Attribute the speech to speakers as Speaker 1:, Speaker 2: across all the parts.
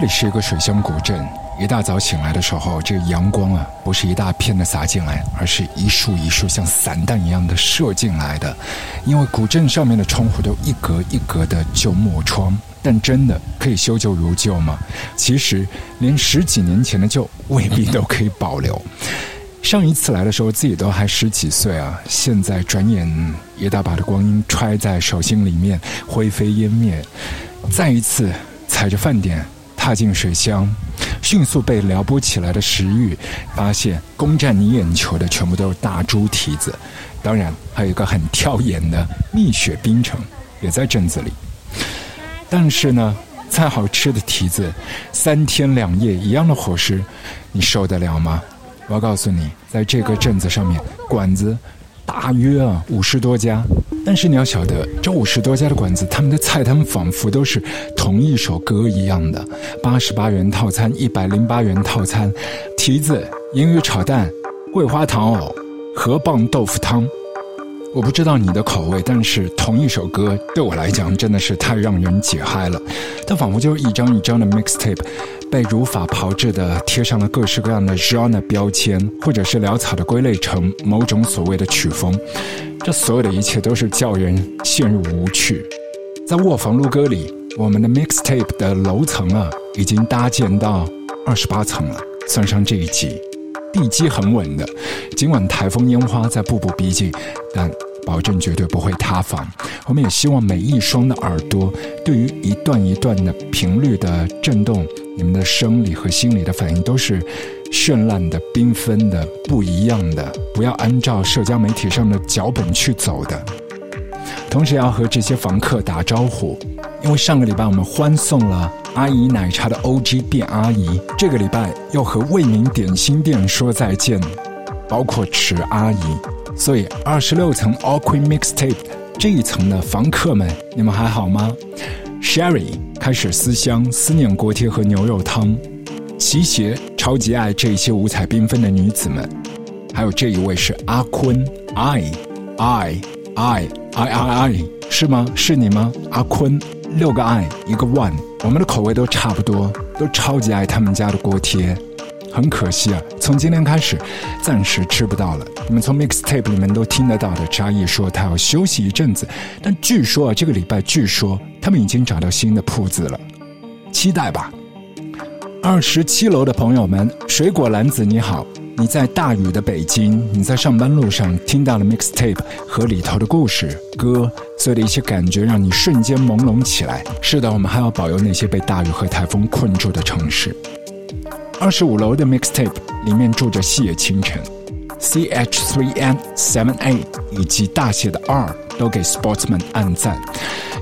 Speaker 1: 这里是一个水乡古镇。一大早醒来的时候，这个阳光啊，不是一大片的洒进来，而是一束一束像散弹一样的射进来的。因为古镇上面的窗户都一格一格的旧木窗，但真的可以修旧如旧吗？其实连十几年前的旧未必都可以保留。上一次来的时候，自己都还十几岁啊，现在转眼一大把的光阴揣在手心里面，灰飞烟灭。再一次踩着饭点踏进水乡，迅速被撩拨起来的食欲，发现攻占你眼球的全部都是大猪蹄子，当然还有一个很挑眼的蜜雪冰城也在镇子里。但是呢，再好吃的蹄子，三天两夜一样的伙食，你受得了吗？我要告诉你，在这个镇子上面，馆子大约啊五十多家。但是你要晓得，这五十多家的馆子，他们的菜单仿佛都是同一首歌一样的：八十八元套餐、一百零八元套餐，蹄子、银鱼炒蛋、桂花糖藕、河蚌豆腐汤。我不知道你的口味，但是同一首歌对我来讲真的是太让人解嗨了。它仿佛就是一张一张的 mixtape，被如法炮制的贴上了各式各样的 genre 标签，或者是潦草的归类成某种所谓的曲风。这所有的一切都是叫人陷入无趣。在卧房录歌里，我们的 mixtape 的楼层啊，已经搭建到二十八层了，算上这一集。地基很稳的，尽管台风烟花在步步逼近，但保证绝对不会塌房。我们也希望每一双的耳朵，对于一段一段的频率的震动，你们的生理和心理的反应都是绚烂的、缤纷的、不一样的。不要按照社交媒体上的脚本去走的。同时要和这些房客打招呼，因为上个礼拜我们欢送了。阿姨奶茶的 OG 店阿姨，这个礼拜要和味名点心店说再见，包括池阿姨。所以二十六层 a q u i n Mixtape 这一层的房客们，你们还好吗？Sherry 开始思乡，思念锅贴和牛肉汤。齐鞋超级爱这些五彩缤纷的女子们，还有这一位是阿坤，I I I I I I 是吗？是你吗？阿坤。六个爱，一个 one，我们的口味都差不多，都超级爱他们家的锅贴。很可惜啊，从今天开始，暂时吃不到了。你们从 mixtape 里面都听得到的。扎毅说他要休息一阵子，但据说啊，这个礼拜据说他们已经找到新的铺子了，期待吧。二十七楼的朋友们，水果篮子你好。你在大雨的北京，你在上班路上听到了 mixtape 和里头的故事歌，所有的一些感觉让你瞬间朦胧起来。是的，我们还要保佑那些被大雨和台风困住的城市。二十五楼的 mixtape 里面住着细野清晨 C H 3 N 7 A 以及大写的 R 都给 Sportsman 按赞。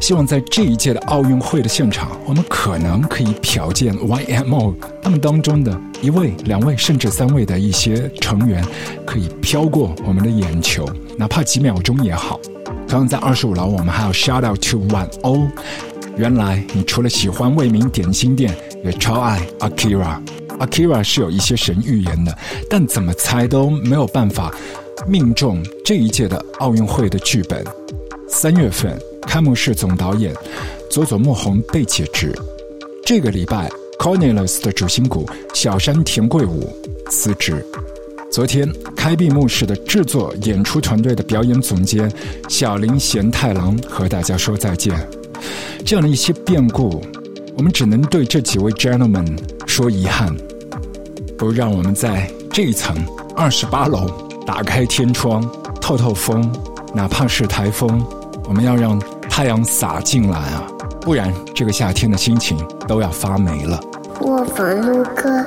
Speaker 1: 希望在这一届的奥运会的现场，我们可能可以瞟见 YMO 他们当中的一位、两位，甚至三位的一些成员，可以飘过我们的眼球，哪怕几秒钟也好。同样在二十五楼，我们还要 shout out to One O。原来你除了喜欢为名点心店，也超爱 Akira。Akira 是有一些神预言的，但怎么猜都没有办法命中这一届的奥运会的剧本。三月份。开幕式总导演佐佐木宏被解职，这个礼拜 Cornelius 的主心骨小山田贵武辞职。昨天开闭幕式的制作演出团队的表演总监小林贤太郎和大家说再见。这样的一些变故，我们只能对这几位 gentlemen 说遗憾。不如让我们在这一层二十八楼打开天窗透透风，哪怕是台风，我们要让。太阳洒进来啊，不然这个夏天的心情都要发霉了。
Speaker 2: 卧房录歌。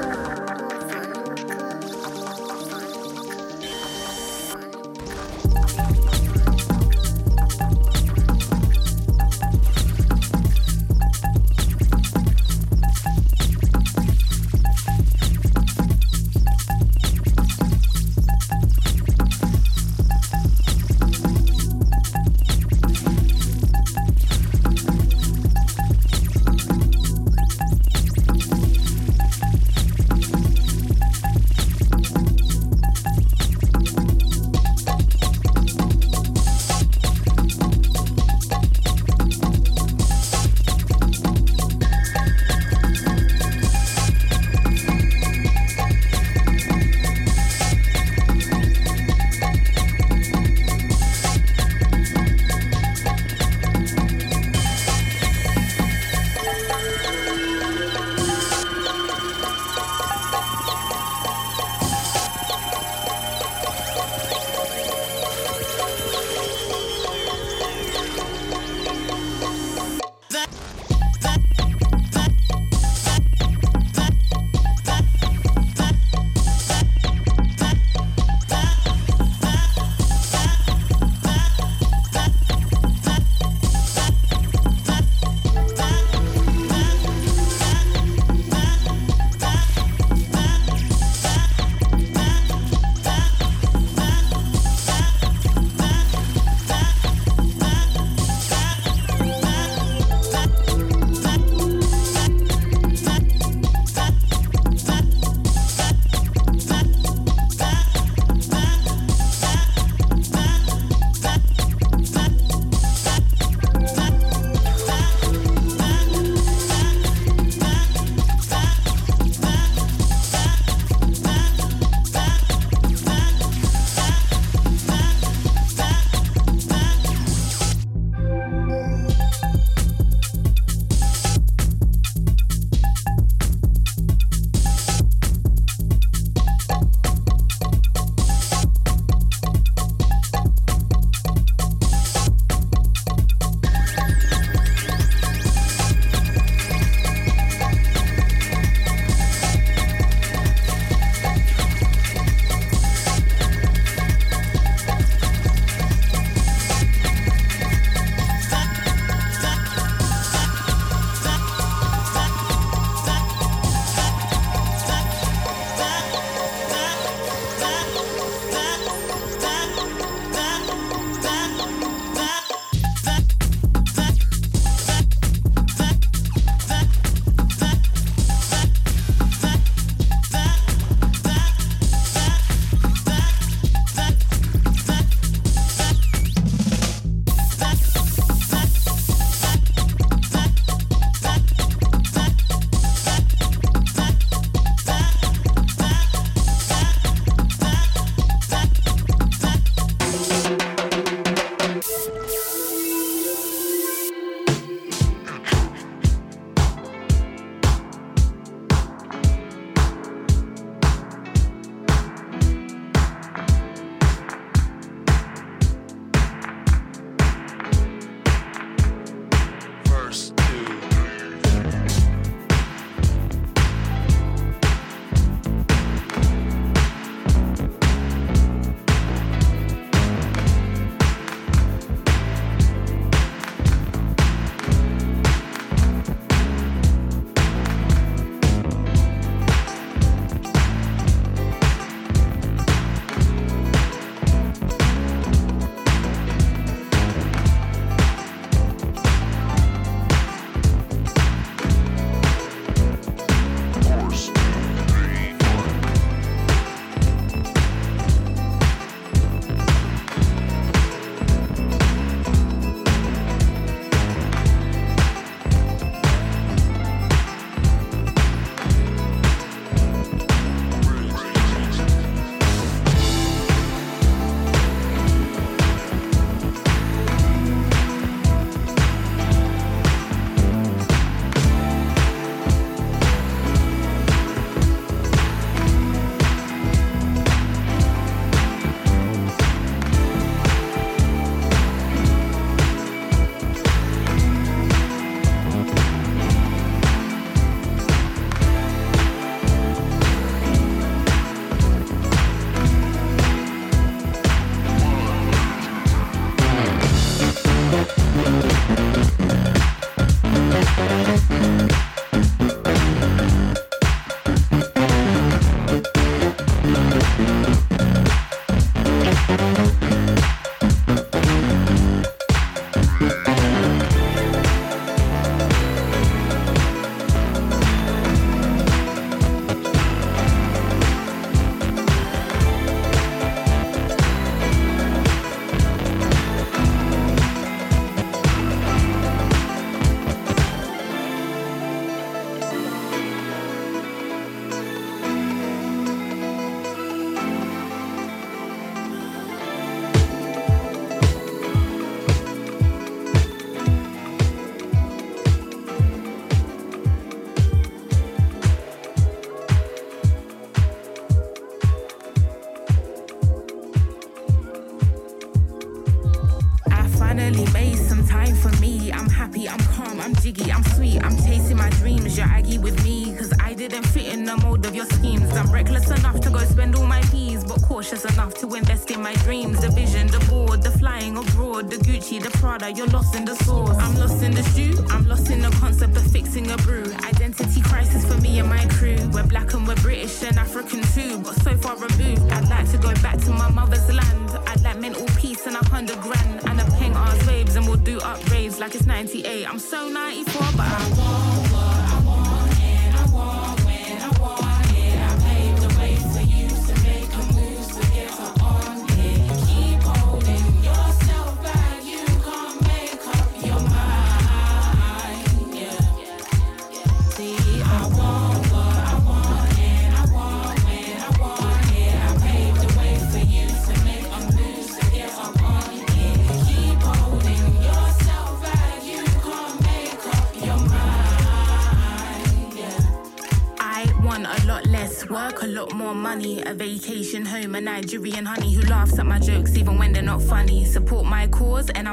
Speaker 3: you're lost in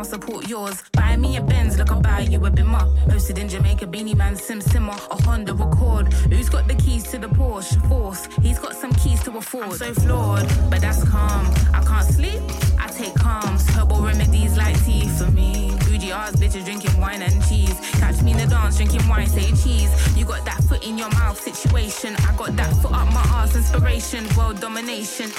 Speaker 3: support yours. Buy me a Benz, look, I'll buy you a bimmer. Posted in Jamaica, Beanie Man, Sim Simmer, a Honda Accord. Who's got the keys to the Porsche? Force, he's got some keys to afford. I'm so flawed, but that's calm. I can't sleep, I take calms. Herbal remedies like tea for me. Bougie bitches drinking wine and cheese. Catch me in the dance, drinking wine, say cheese. You got that foot in your mouth situation. I got that foot up my ass, inspiration, world domination.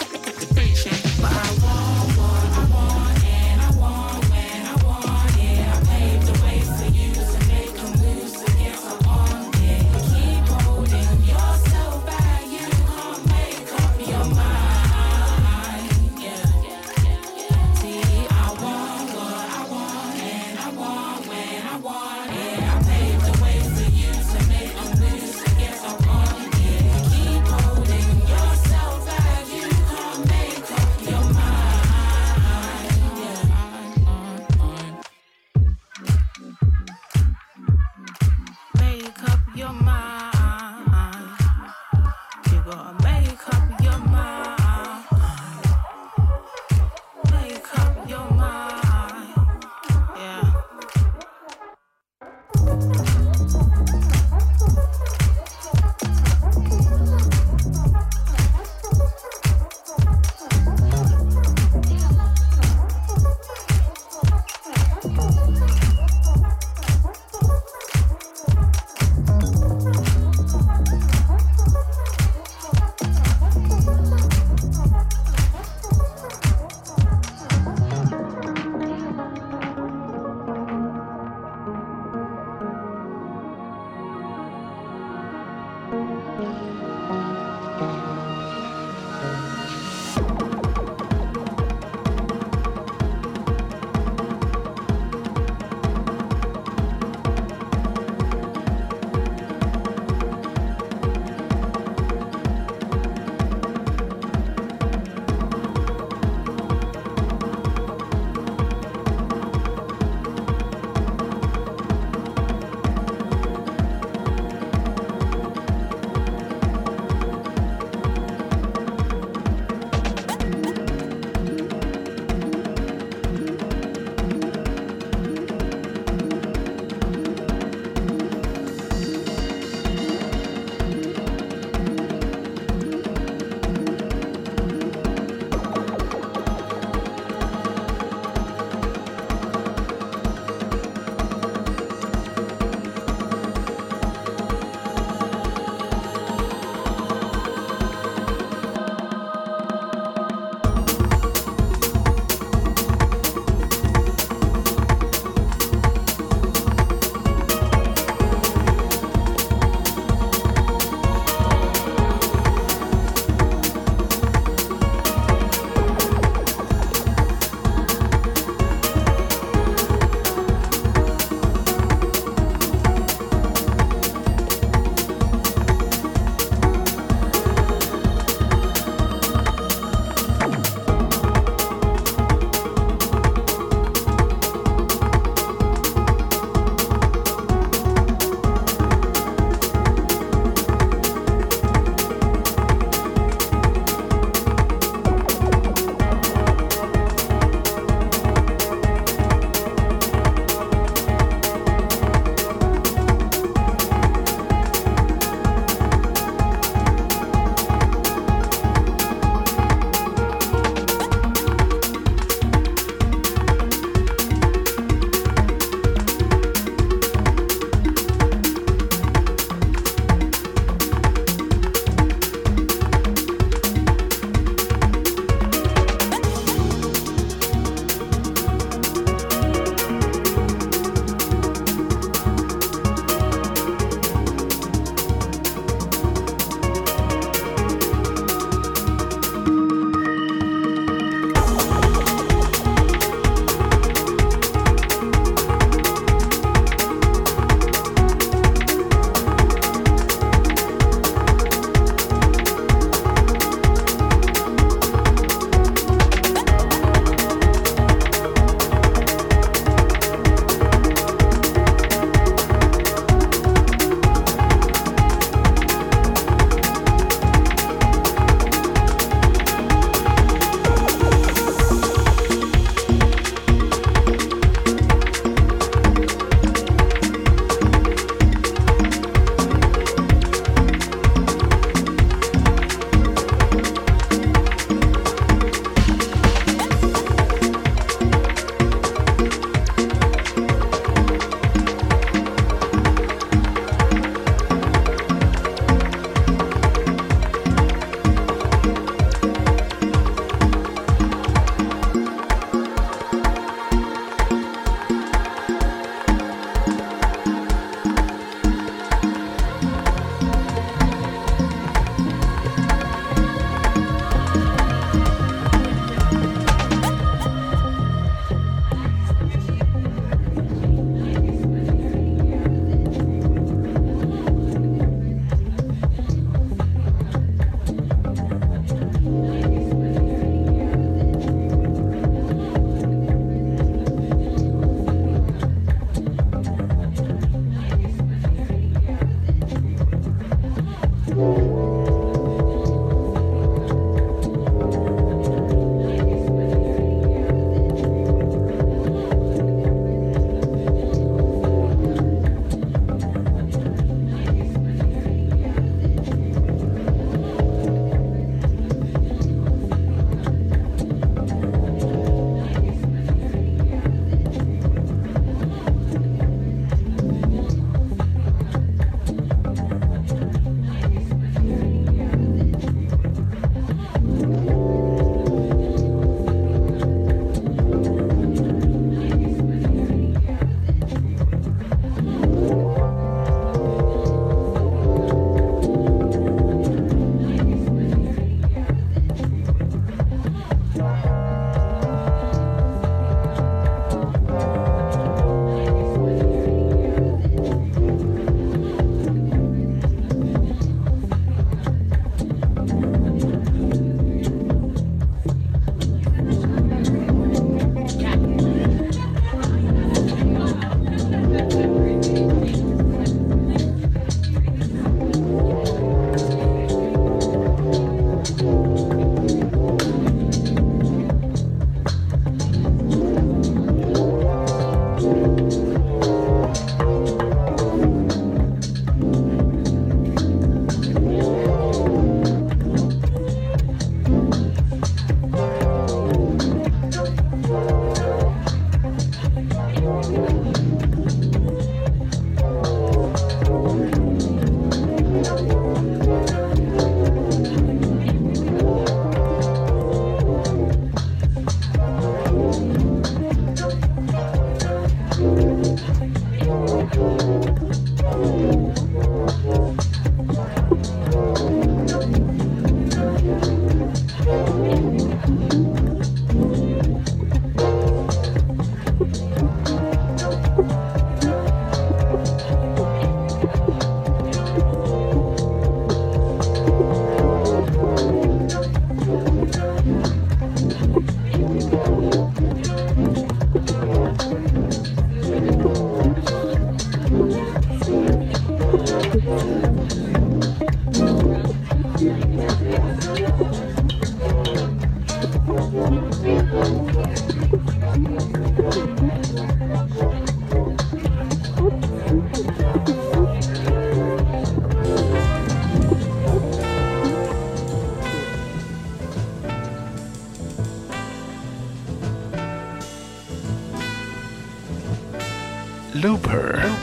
Speaker 4: Looper.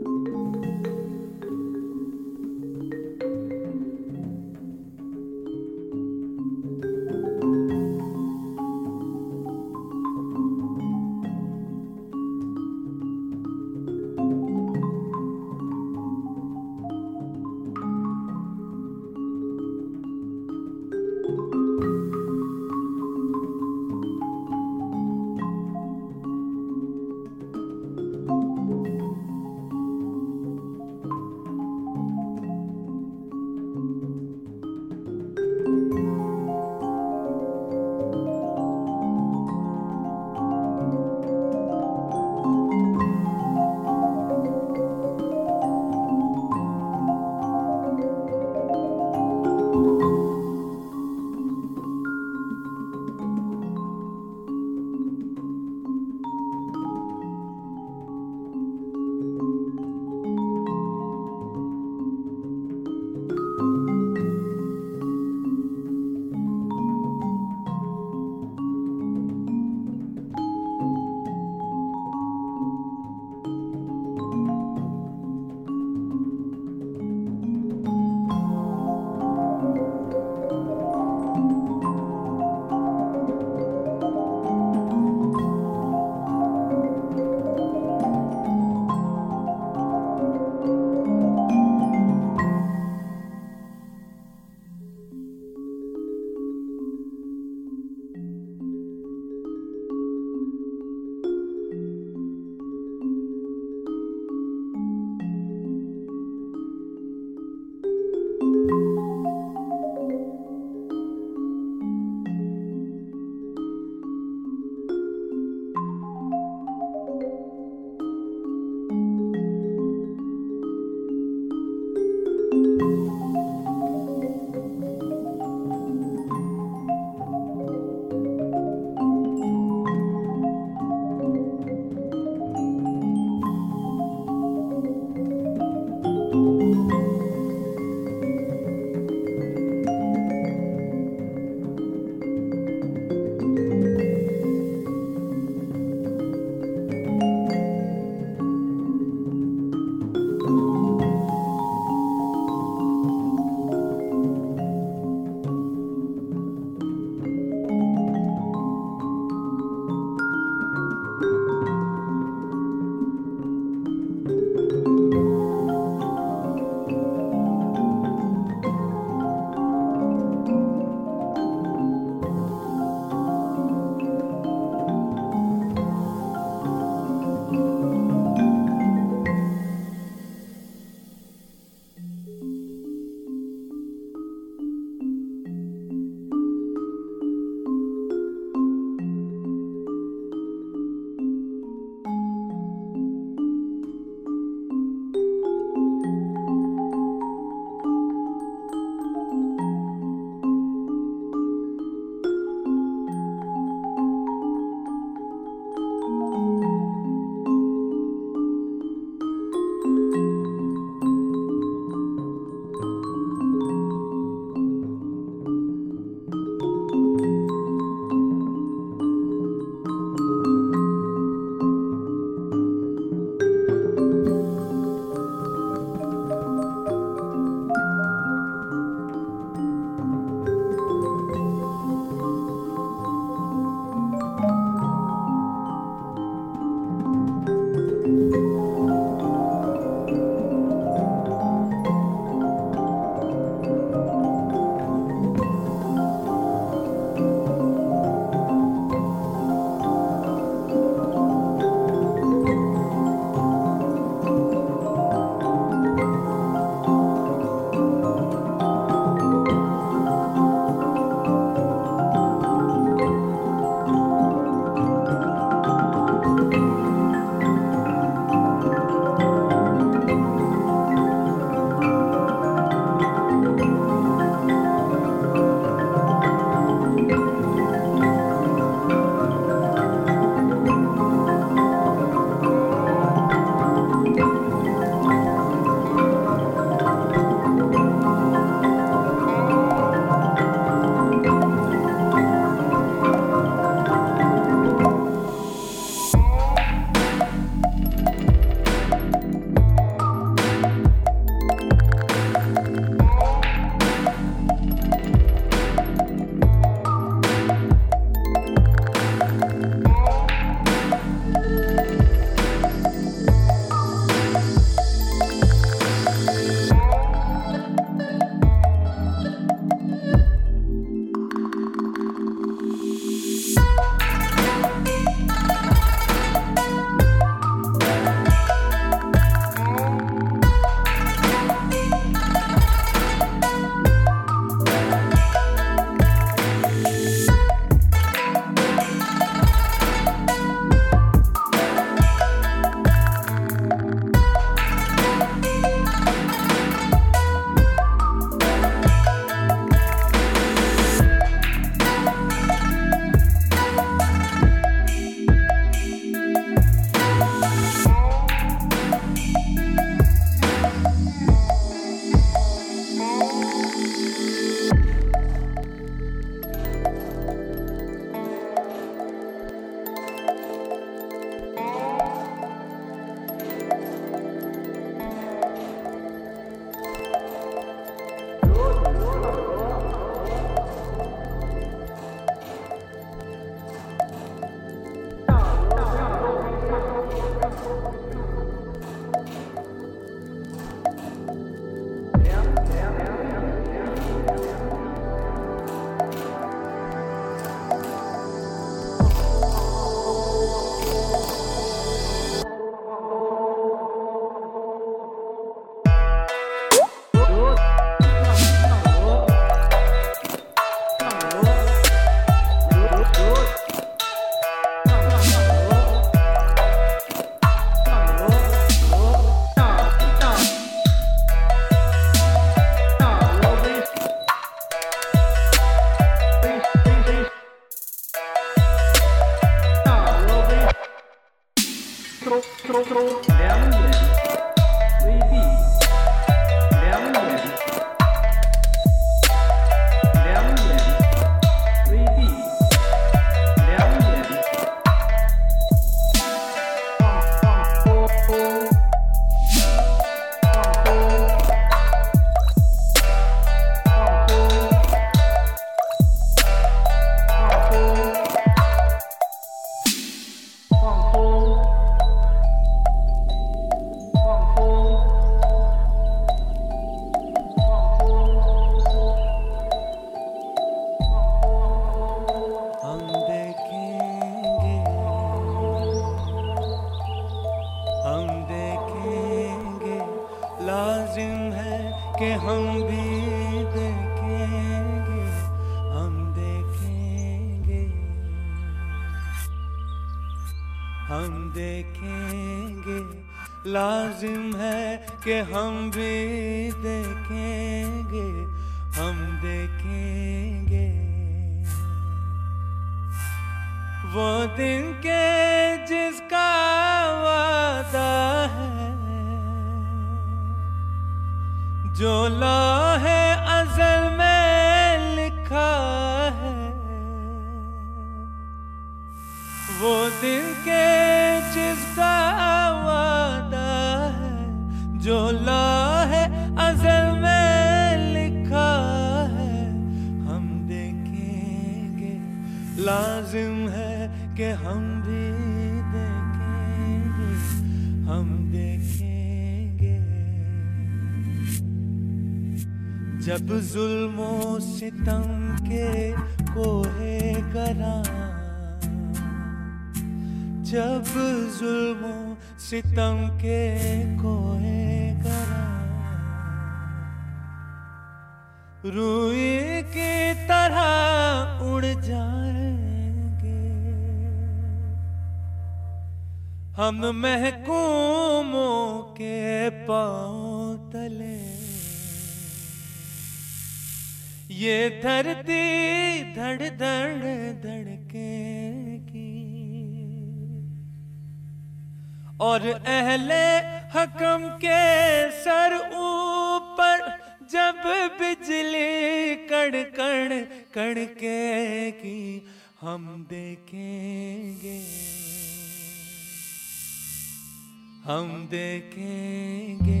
Speaker 4: हम देखेंगे।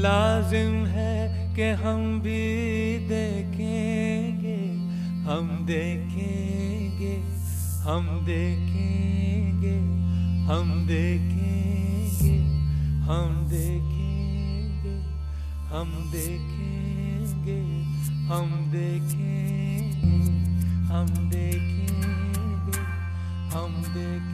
Speaker 4: लाजिम है कि हम भी देखेंगे। हम देखेंगे हम देखेंगे हम देखेंगे हम देखेंगे हम देखेंगे हम देखेंगे हम देखेंगे हम देखेंगे।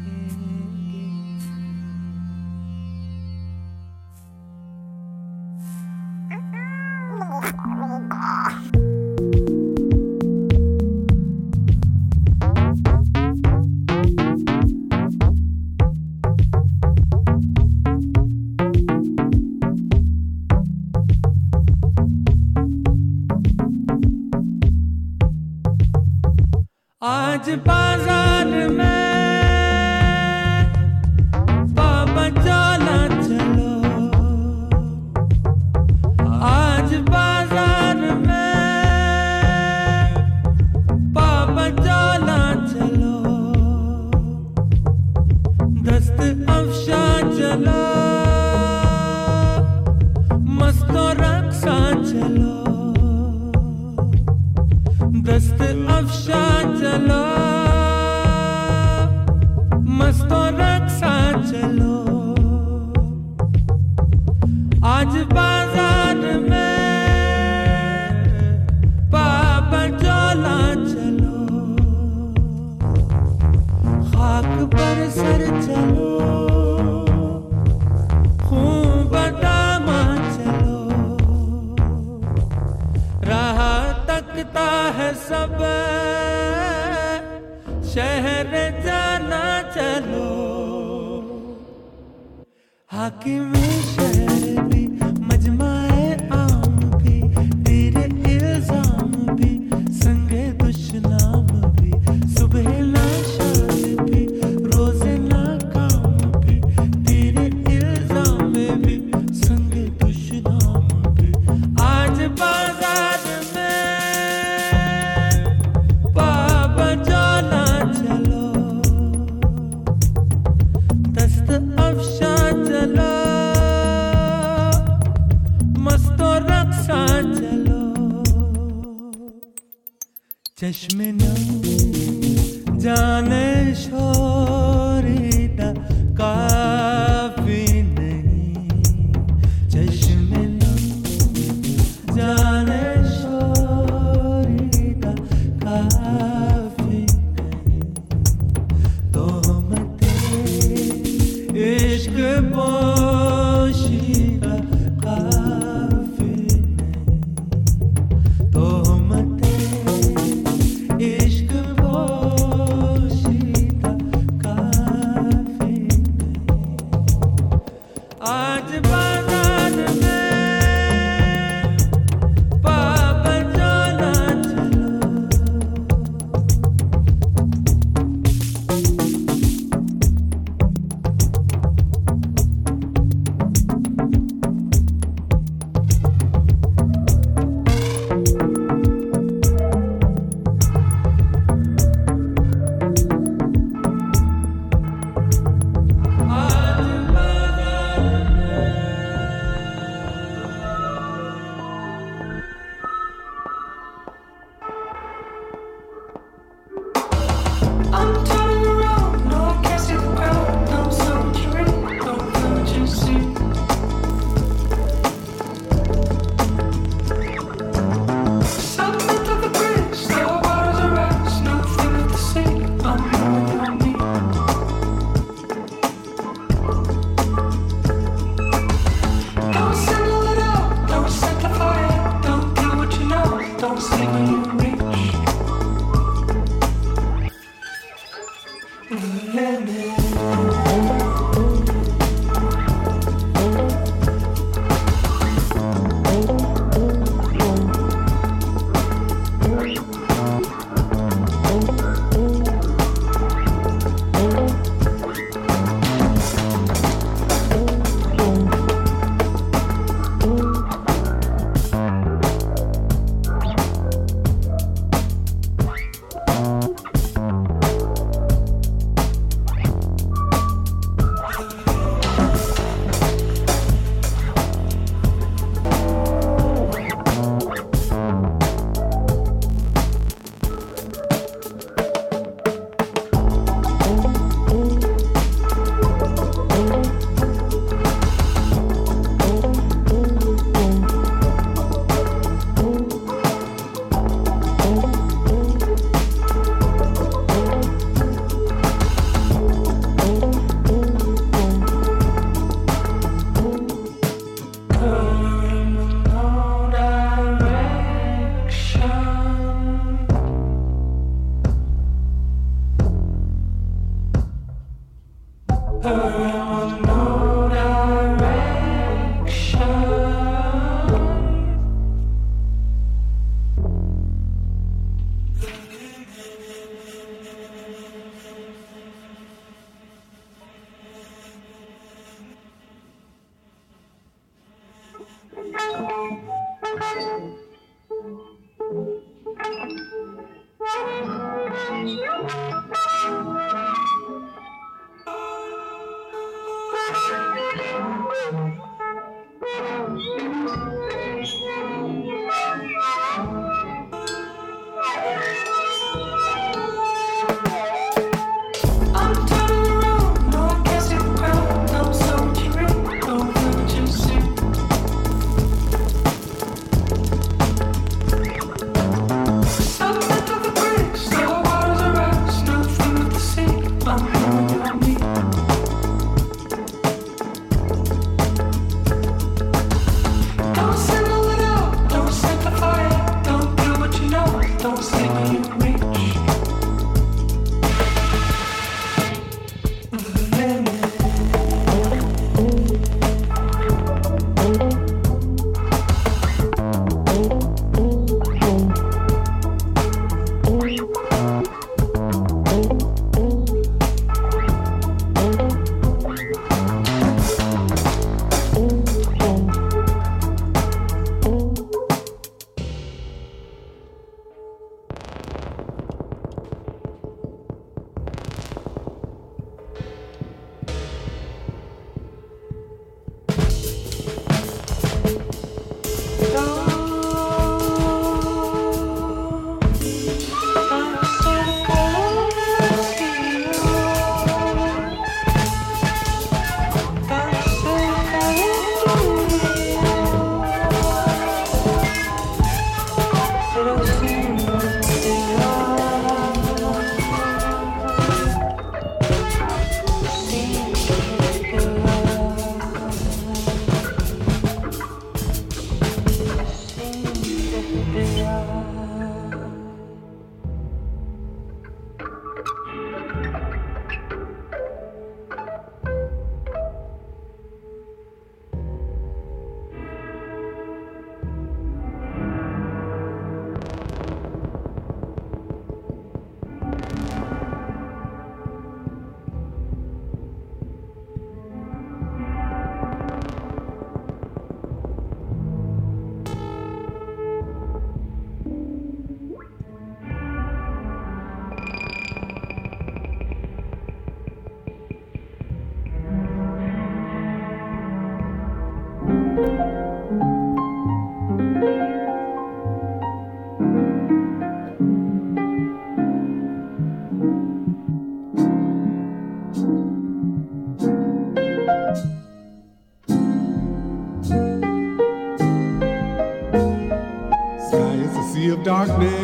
Speaker 5: Darkness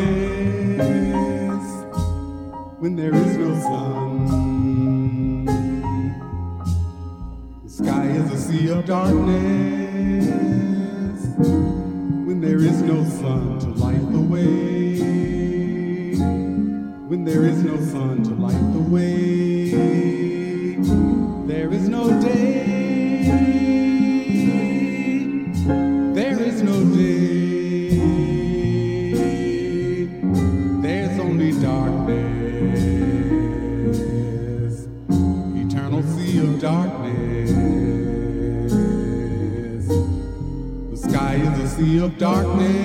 Speaker 5: of darkness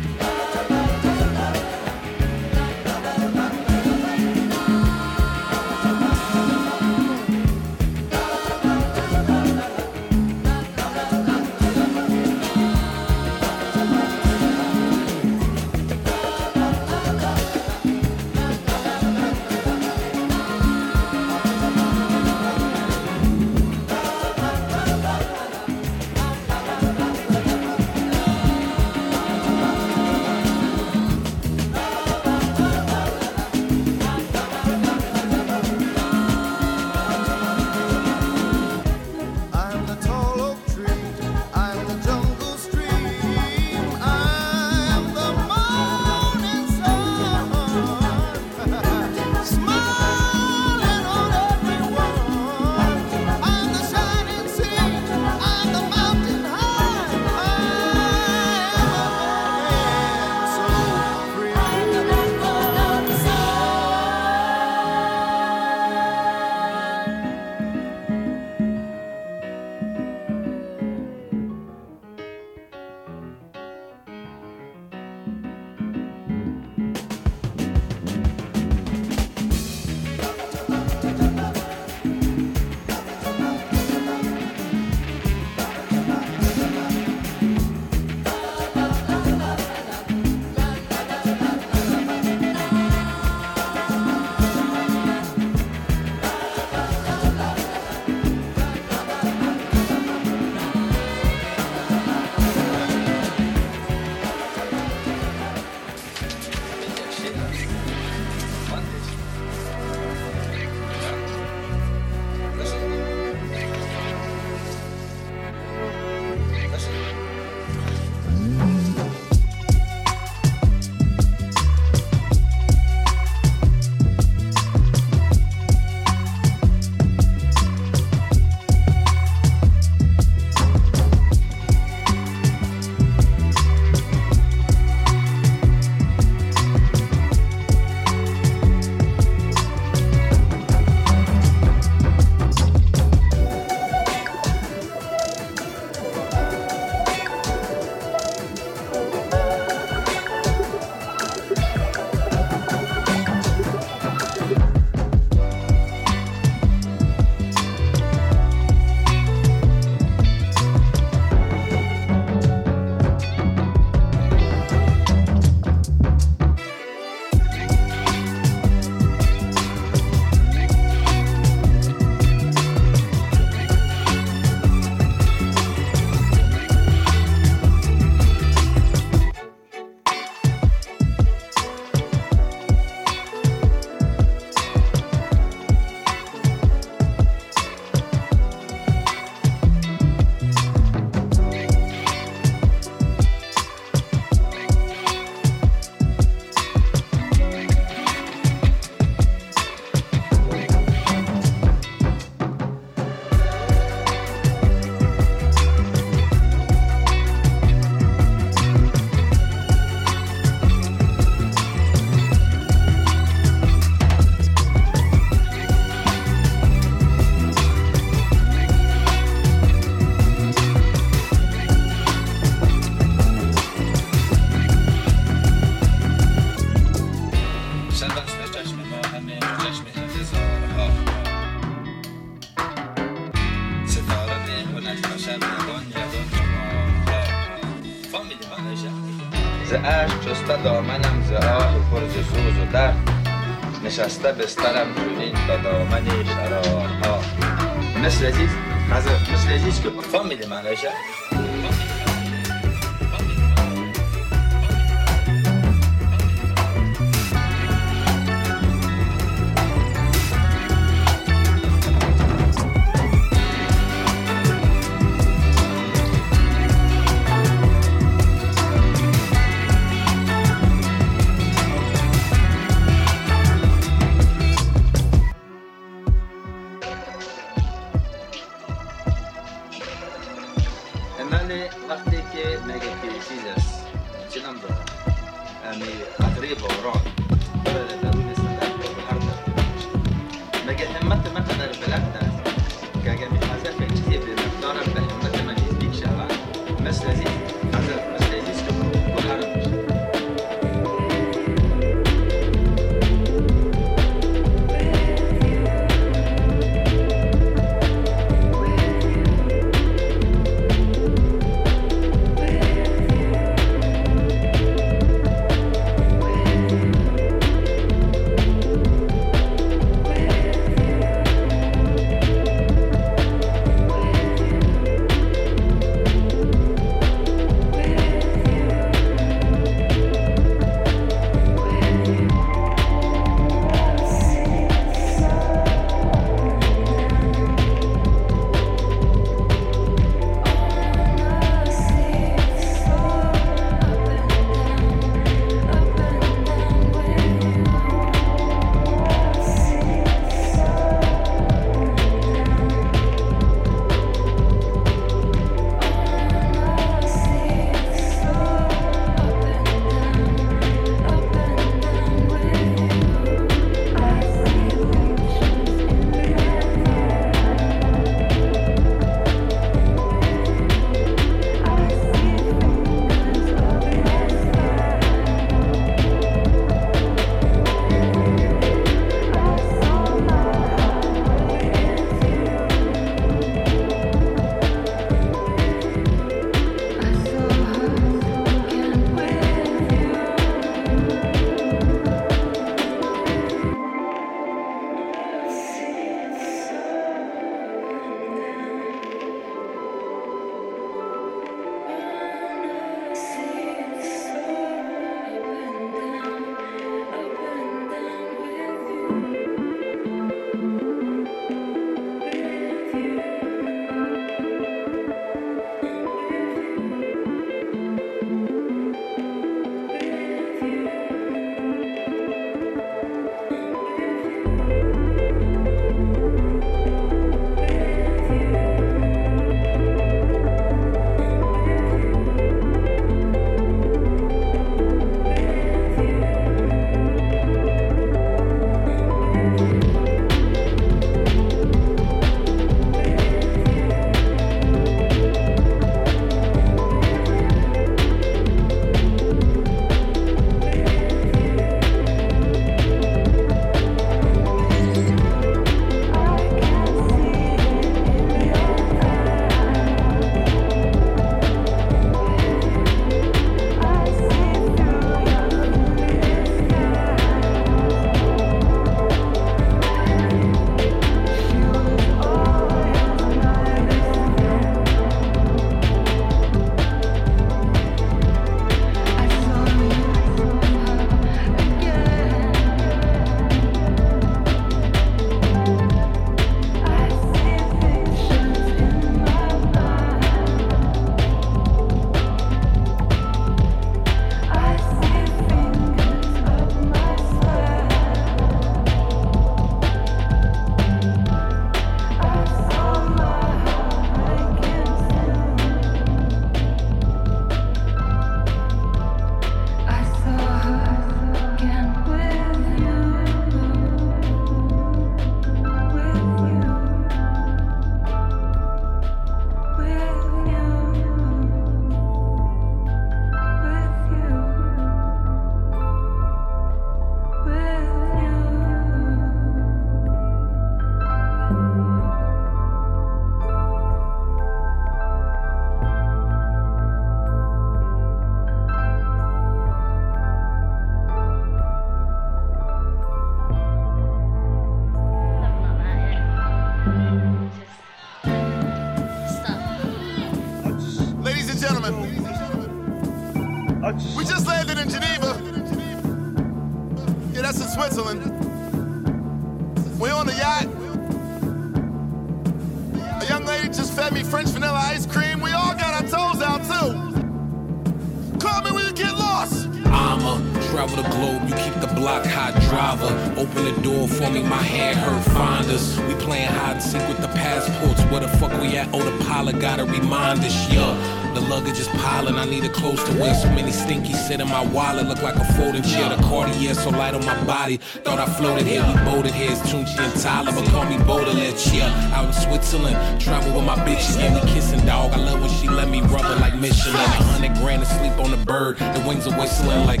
Speaker 6: Switzerland,
Speaker 7: travel with my bitches, yeah, we kissing, dog. I love when she let me rub her like Michelin. A hundred grand to sleep on the bird, the wings are whistling like.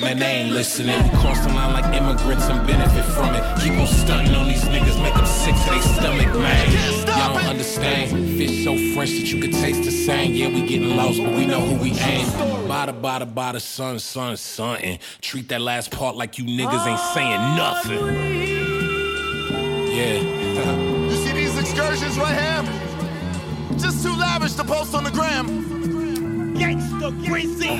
Speaker 7: Man, they ain't listening. We cross the line like immigrants and benefit from it. Keep on stunting on these niggas, make them sick to their stomach, man. Y'all don't understand. Fish so fresh that you could taste the same. Yeah, we getting lost, but we know who we aim. Bada, bada, bada, son, son. And treat that last part like you niggas ain't saying nothing. Yeah.
Speaker 6: You excursions right here? Just too lavish to post on the gram. Gangsta crazy.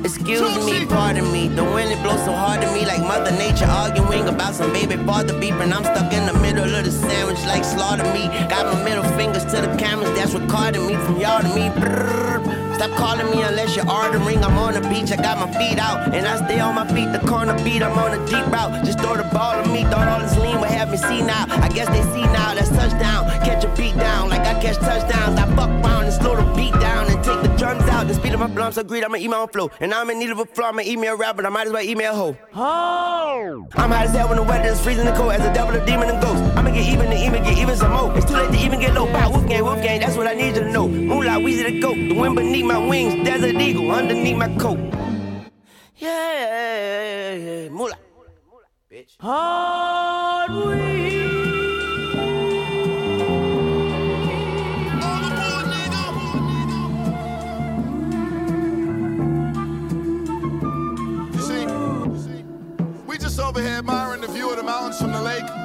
Speaker 8: Excuse me, pardon me. The wind it blows so hard to me, like Mother Nature arguing about some baby father beeping. I'm stuck in the middle of the sandwich, like slaughter me. Got my middle fingers to the cameras, that's recording me from y'all to me. Brrr. Stop calling me unless you're ordering. I'm on the beach, I got my feet out, and I stay on my feet. The corner beat, I'm on a deep route. Just throw the ball at me, thought all this lean would have me see now. I guess they see now, that's touchdown. Catch a beat down, like I catch touchdowns. I fuck around and slow the beat down and take the drums out. The speed of my I'm so greedy, I'ma eat my own flow. And I'm in need of a flow, I'ma eat me a rap, but I might as well eat me a hoe. Oh! I'm hot as hell when the weather is freezing and cold. As a devil, a demon, and ghost. I'ma get even and even get even some more. It's too late to even get low. Bow, wolf gang, wolf gang, that's what I need you to know. Moonlight, Weezy the goat. The wind beneath my wings, desert eagle underneath my coat. Yeah, yeah, yeah, yeah. Moolah. Bitch. Hard
Speaker 6: You just admiring the view of the mountains from the lake.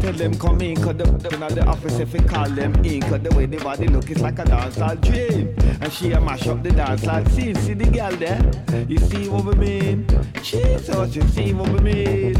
Speaker 9: tell them come in, cause the, the, the office if we call them in, cause the way the body look is like a dancehall dream. And she a mash up the dancehall scene. See the girl there? You see what we mean? Jesus, you see what we mean?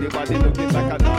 Speaker 10: de
Speaker 11: bater no que tá
Speaker 12: cada